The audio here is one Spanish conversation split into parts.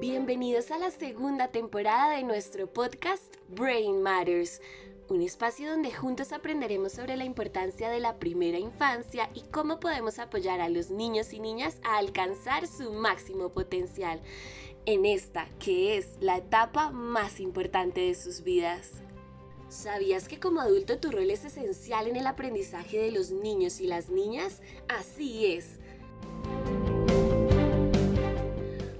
Bienvenidos a la segunda temporada de nuestro podcast Brain Matters, un espacio donde juntos aprenderemos sobre la importancia de la primera infancia y cómo podemos apoyar a los niños y niñas a alcanzar su máximo potencial en esta que es la etapa más importante de sus vidas. ¿Sabías que como adulto tu rol es esencial en el aprendizaje de los niños y las niñas? Así es.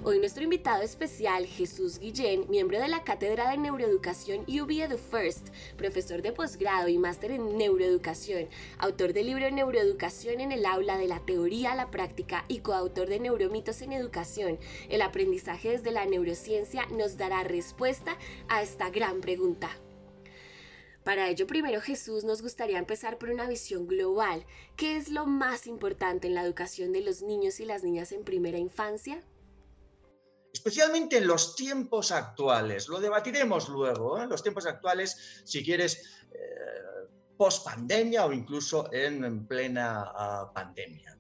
Hoy nuestro invitado especial, Jesús Guillén, miembro de la Cátedra de Neuroeducación UB The First, profesor de posgrado y máster en neuroeducación, autor del libro Neuroeducación en el aula de la teoría a la práctica y coautor de Neuromitos en Educación, el aprendizaje desde la neurociencia, nos dará respuesta a esta gran pregunta. Para ello, primero Jesús nos gustaría empezar por una visión global. ¿Qué es lo más importante en la educación de los niños y las niñas en primera infancia? especialmente en los tiempos actuales. Lo debatiremos luego, en ¿eh? los tiempos actuales, si quieres, eh, post pandemia o incluso en, plena ah, pandemia.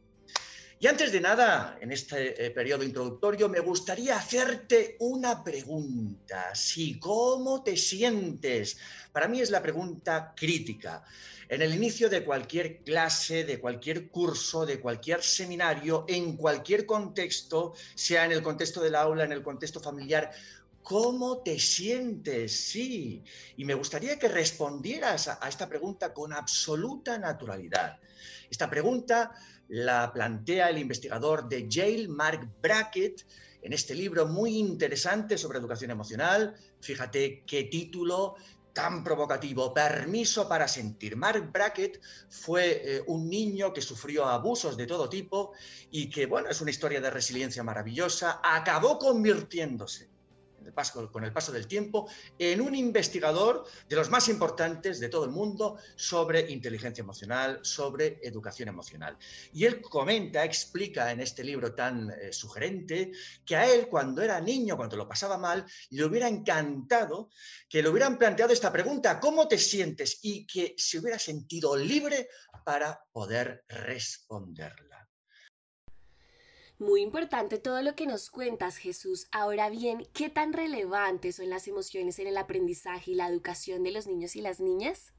Y antes de nada, en este eh, periodo introductorio, me gustaría hacerte una pregunta. Sí, ¿cómo te sientes? Para mí es la pregunta crítica en el inicio de cualquier clase, de cualquier curso, de cualquier seminario, en cualquier contexto, sea en el contexto del aula, en el contexto familiar, ¿Cómo te sientes? Sí. Y me gustaría que respondieras a, esta pregunta con absoluta naturalidad. Esta pregunta la plantea el investigador de Yale, Mark Brackett, en este libro muy interesante sobre educación emocional. Fíjate qué título, tan provocativo, Permiso para sentir. Mark Brackett fue eh, un niño que sufrió abusos de todo tipo y que, bueno, es una historia de resiliencia maravillosa, acabó convirtiéndose con el paso del tiempo, en un investigador de los más importantes de todo el mundo sobre inteligencia emocional, sobre educación emocional. Y él comenta, explica en este libro tan eh, sugerente, que a él cuando era niño, cuando lo pasaba mal, le hubiera encantado que le hubieran planteado esta pregunta, ¿cómo te sientes? Y que se hubiera sentido libre para poder responderla. Muy importante todo lo que nos cuentas, Jesús. Ahora bien, ¿qué tan relevantes son las emociones en el aprendizaje y la educación de los niños y las niñas?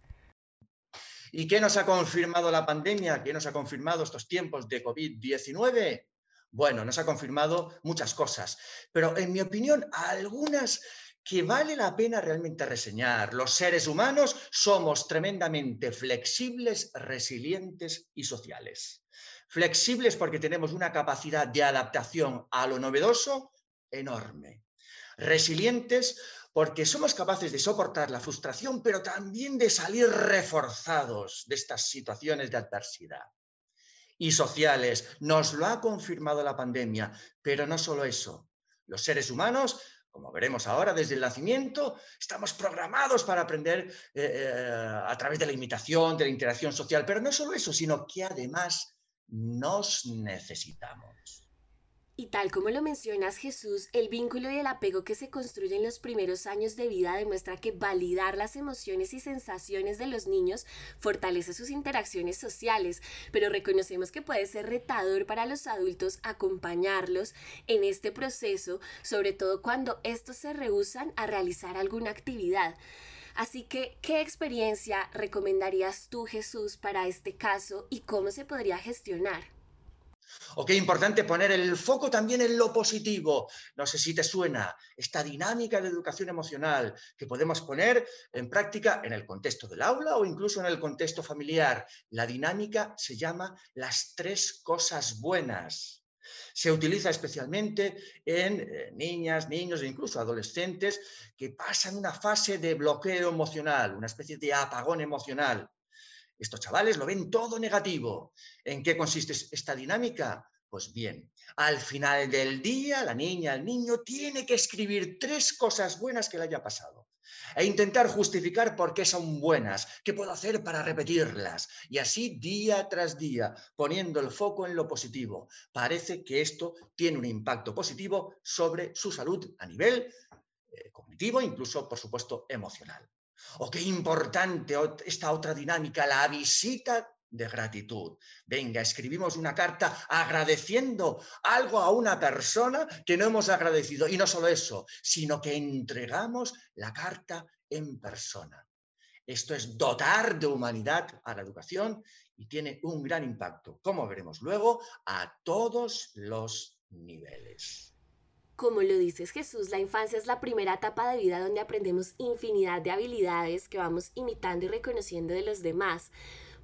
¿Y qué nos ha confirmado la pandemia? ¿Qué nos ha confirmado estos tiempos de COVID-19? Bueno, nos ha confirmado muchas cosas, pero en mi opinión, algunas que vale la pena realmente reseñar. Los seres humanos somos tremendamente flexibles, resilientes y sociales. Flexibles porque tenemos una capacidad de adaptación a lo novedoso enorme. Resilientes porque somos capaces de soportar la frustración, pero también de salir reforzados de estas situaciones de adversidad. Y sociales, nos lo ha confirmado la pandemia, pero no solo eso. Los seres humanos como veremos ahora, desde el nacimiento, estamos programados para aprender eh, eh, a través de la imitación, de la interacción social, pero no solo eso, sino que además nos necesitamos. Y tal como lo mencionas Jesús, el vínculo y el apego que se construye en los primeros años de vida demuestra que validar las emociones y sensaciones de los niños fortalece sus interacciones sociales, pero reconocemos que puede ser retador para los adultos acompañarlos en este proceso, sobre todo cuando estos se rehusan a realizar alguna actividad. Así que, ¿qué experiencia recomendarías tú, Jesús, para este caso y cómo se podría gestionar? O qué importante poner el foco también en lo positivo. No sé si te suena esta dinámica de educación emocional que podemos poner en práctica en el contexto del aula o incluso en el contexto familiar. La dinámica se llama las tres cosas buenas. Se utiliza especialmente en eh, niñas, niños e incluso adolescentes que pasan una fase de bloqueo emocional, una especie de apagón emocional. Estos chavales lo ven todo negativo. ¿En qué consiste esta dinámica? Pues bien, al final del día, la niña, el niño tiene que escribir tres cosas buenas que le haya pasado e intentar justificar por qué son buenas, qué puedo hacer para repetirlas. Y así día tras día, poniendo el foco en lo positivo. Parece que esto tiene un impacto positivo sobre su salud a nivel eh, cognitivo, incluso, por supuesto, emocional. O qué importante esta otra dinámica, la visita de gratitud. Venga, escribimos una carta agradeciendo algo a una persona que no hemos agradecido. Y no solo eso, sino que entregamos la carta en persona. Esto es dotar de humanidad a la educación y tiene un gran impacto, como veremos luego, a todos los niveles. Como lo dices Jesús, la infancia es la primera etapa de vida donde aprendemos infinidad de habilidades que vamos imitando y reconociendo de los demás.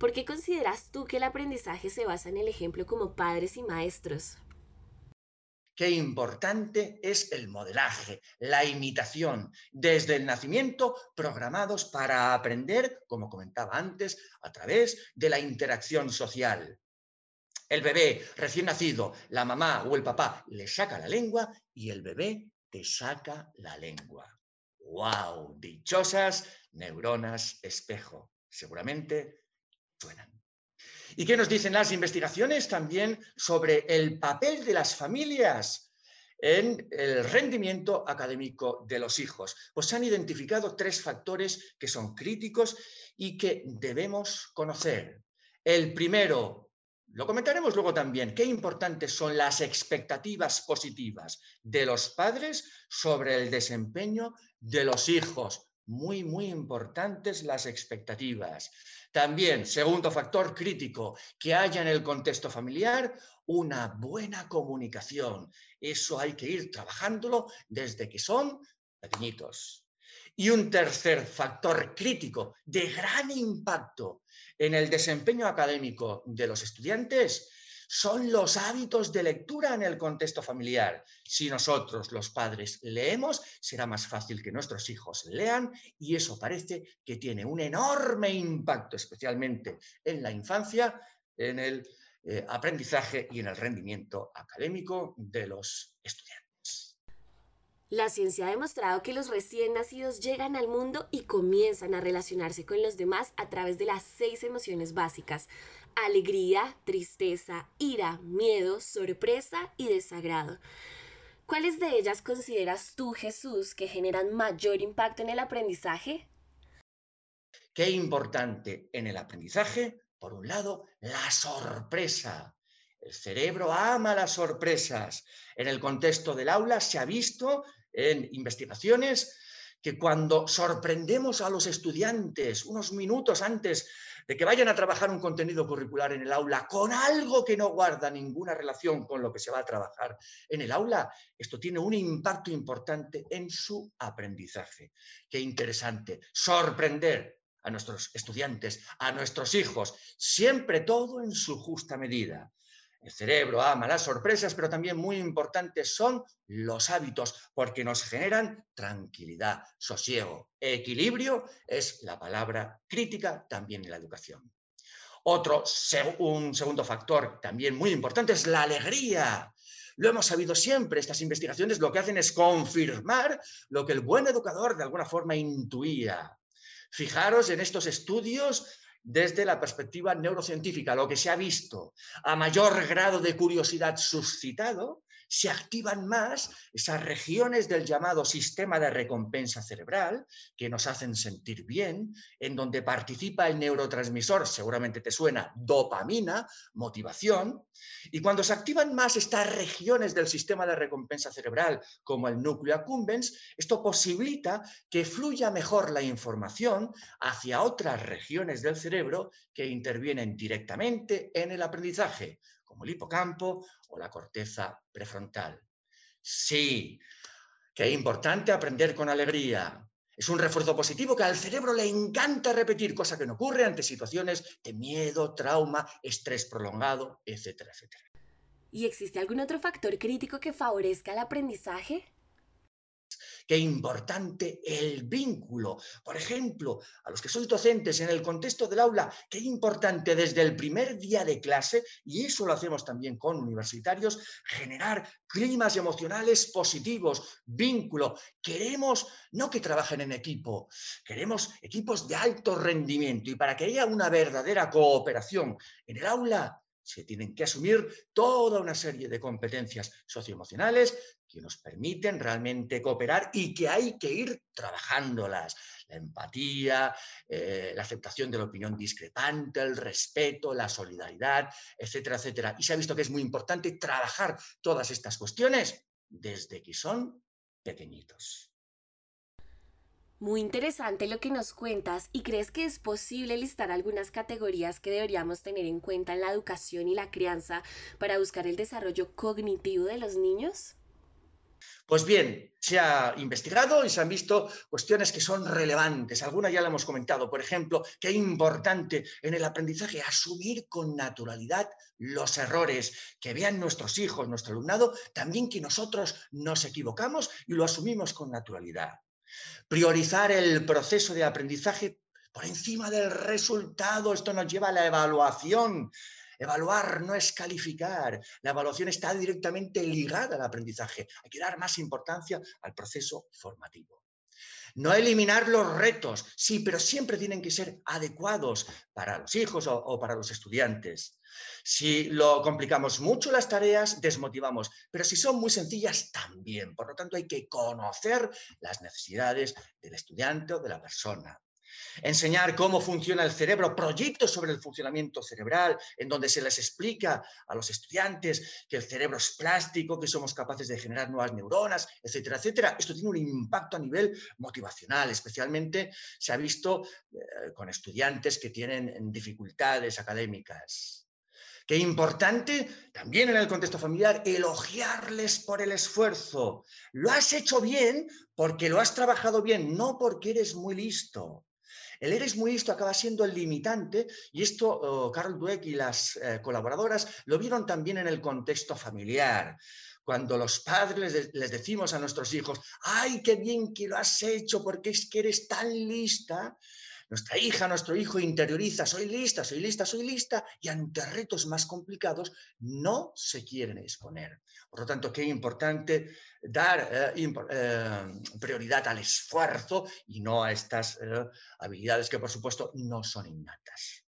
¿Por qué consideras tú que el aprendizaje se basa en el ejemplo como padres y maestros? Qué importante es el modelaje, la imitación, desde el nacimiento, programados para aprender, como comentaba antes, a través de la interacción social. El bebé recién nacido, la mamá o el papá le saca la lengua y el bebé te saca la lengua. ¡Wow! Dichosas neuronas espejo. Seguramente suenan. ¿Y qué nos dicen las investigaciones también sobre el papel de las familias en el rendimiento académico de los hijos? Pues se han identificado tres factores que son críticos y que debemos conocer. El primero, lo comentaremos luego también, qué importantes son las expectativas positivas de los padres sobre el desempeño de los hijos. Muy, muy importantes las expectativas. También, segundo factor crítico, que haya en el contexto familiar una buena comunicación. Eso hay que ir trabajándolo desde que son pequeñitos. Y un tercer factor crítico de gran impacto en el desempeño académico de los estudiantes son los hábitos de lectura en el contexto familiar. Si nosotros, los padres, leemos, será más fácil que nuestros hijos lean y eso parece que tiene un enorme impacto, especialmente en la infancia, en el eh, aprendizaje y en el rendimiento académico de los estudiantes. La ciencia ha demostrado que los recién nacidos llegan al mundo y comienzan a relacionarse con los demás a través de las seis emociones básicas alegría, tristeza, ira, miedo, sorpresa y desagrado. ¿Cuáles de ellas consideras tú, Jesús, que generan mayor impacto en el aprendizaje? Qué importante en el aprendizaje, por un lado, la sorpresa. El cerebro ama las sorpresas. En el contexto del aula se ha visto en investigaciones que cuando sorprendemos a los estudiantes unos minutos antes de que vayan a trabajar un contenido curricular en el aula con algo que no guarda ninguna relación con lo que se va a trabajar en el aula, esto tiene un impacto importante en su aprendizaje. Qué interesante, sorprender a nuestros estudiantes, a nuestros hijos, siempre todo en su justa medida. El cerebro ama las sorpresas, pero también muy importantes son los hábitos, porque nos generan tranquilidad, sosiego, equilibrio, es la palabra crítica también en la educación. Otro, un segundo factor también muy importante es la alegría. Lo hemos sabido siempre, estas investigaciones lo que hacen es confirmar lo que el buen educador de alguna forma intuía. Fijaros en estos estudios desde la perspectiva neurocientífica, lo que se ha visto, a mayor grado de curiosidad suscitado, se activan más esas regiones del llamado sistema de recompensa cerebral que nos hacen sentir bien, en donde participa el neurotransmisor, seguramente te suena, dopamina, motivación, y cuando se activan más estas regiones del sistema de recompensa cerebral, como el núcleo accumbens, esto posibilita que fluya mejor la información hacia otras regiones del cerebro que intervienen directamente en el aprendizaje, como el hipocampo o la corteza prefrontal. Sí, que es importante aprender con alegría. Es un refuerzo positivo que al cerebro le encanta repetir, cosa que no ocurre ante situaciones de miedo, trauma, estrés prolongado, etcétera, etcétera. ¿Y existe algún otro factor crítico que favorezca el aprendizaje? Qué importante el vínculo. Por ejemplo, a los que sois docentes en el contexto del aula, qué importante desde el primer día de clase, y eso lo hacemos también con universitarios, generar climas emocionales positivos, vínculo. Queremos no que trabajen en equipo, queremos equipos de alto rendimiento y para que haya una verdadera cooperación en el aula, se tienen que asumir toda una serie de competencias socioemocionales que nos permiten realmente cooperar y que hay que ir trabajándolas. La empatía, eh, la aceptación de la opinión discrepante, el respeto, la solidaridad, etcétera, etcétera. Y se ha visto que es muy importante trabajar todas estas cuestiones desde que son pequeñitos. Muy interesante lo que nos cuentas y crees que es posible listar algunas categorías que deberíamos tener en cuenta en la educación y la crianza para buscar el desarrollo cognitivo de los niños? Pues bien, se ha investigado y se han visto cuestiones que son relevantes. Algunas ya la hemos comentado. Por ejemplo, es importante en el aprendizaje asumir con naturalidad los errores, que vean nuestros hijos, nuestro alumnado, también que nosotros nos equivocamos y lo asumimos con naturalidad. Priorizar el proceso de aprendizaje por encima del resultado. Esto nos lleva a la evaluación. Evaluar no es calificar. La evaluación está directamente ligada al aprendizaje. Hay que dar más importancia al proceso formativo. No eliminar los retos, sí, pero siempre tienen que ser adecuados para los hijos o, para los estudiantes. Si lo complicamos mucho las tareas, desmotivamos, pero si son muy sencillas, también. Por lo tanto, hay que conocer las necesidades del estudiante o de la persona enseñar cómo funciona el cerebro, proyectos sobre el funcionamiento cerebral, en donde se les explica a los estudiantes que el cerebro es plástico, que somos capaces de generar nuevas neuronas, etcétera, etcétera. Esto tiene un impacto a nivel motivacional, especialmente se ha visto eh, con estudiantes que tienen dificultades académicas. Qué importante también en el contexto familiar elogiarles por el esfuerzo. Lo has hecho bien porque lo has trabajado bien, no porque eres muy listo. El eres muy listo acaba siendo el limitante y esto oh, Carl Dweck y las eh, colaboradoras lo vieron también en el contexto familiar. Cuando los padres les, decimos a nuestros hijos, ay, qué bien que lo has hecho porque es que eres tan lista, nuestra hija, nuestro hijo interioriza, soy lista, soy lista, soy lista, y ante retos más complicados no se quieren exponer. Por lo tanto, qué importante dar eh, eh, prioridad al esfuerzo y no a estas eh, habilidades que, por supuesto, no son innatas.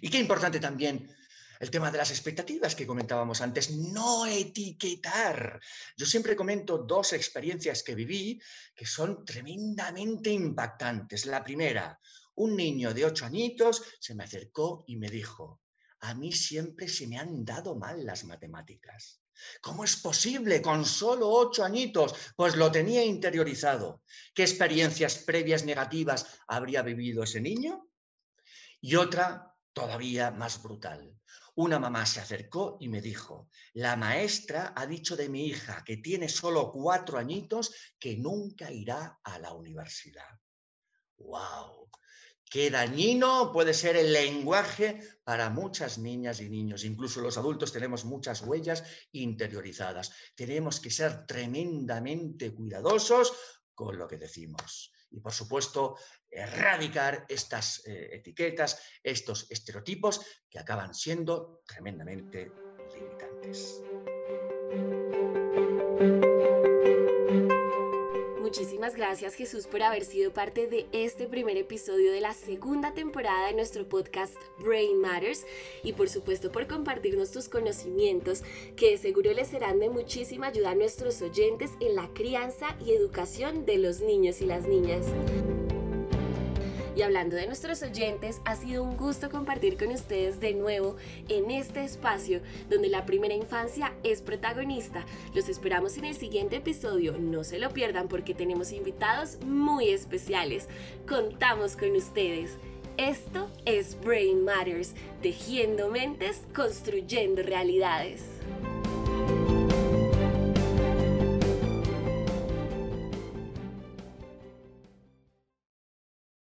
Y qué importante también el tema de las expectativas que comentábamos antes, no etiquetar. Yo siempre comento dos experiencias que viví que son tremendamente impactantes. La primera, un niño de ocho añitos se me acercó y me dijo, a mí siempre se me han dado mal las matemáticas. ¿Cómo es posible con solo ocho añitos? Pues lo tenía interiorizado. ¿Qué experiencias previas negativas habría vivido ese niño? Y otra todavía más brutal. Una mamá se acercó y me dijo, la maestra ha dicho de mi hija que tiene solo cuatro añitos que nunca irá a la universidad. ¡Wow! Qué dañino puede ser el lenguaje para muchas niñas y niños. Incluso los adultos tenemos muchas huellas interiorizadas. Tenemos que ser tremendamente cuidadosos con lo que decimos y, por supuesto, erradicar estas eh, etiquetas, estos estereotipos que acaban siendo tremendamente limitantes. Gracias Jesús por haber sido parte de este primer episodio de la segunda temporada de nuestro podcast Brain Matters y por supuesto por compartirnos tus conocimientos que seguro les serán de muchísima ayuda a nuestros oyentes en la crianza y educación de los niños y las niñas. Y hablando de nuestros oyentes, ha sido un gusto compartir con ustedes de nuevo en este espacio donde la primera infancia es protagonista. Los esperamos en el siguiente episodio, no se lo pierdan porque tenemos invitados muy especiales. Contamos con ustedes. Esto es Brain Matters, tejiendo mentes, construyendo realidades.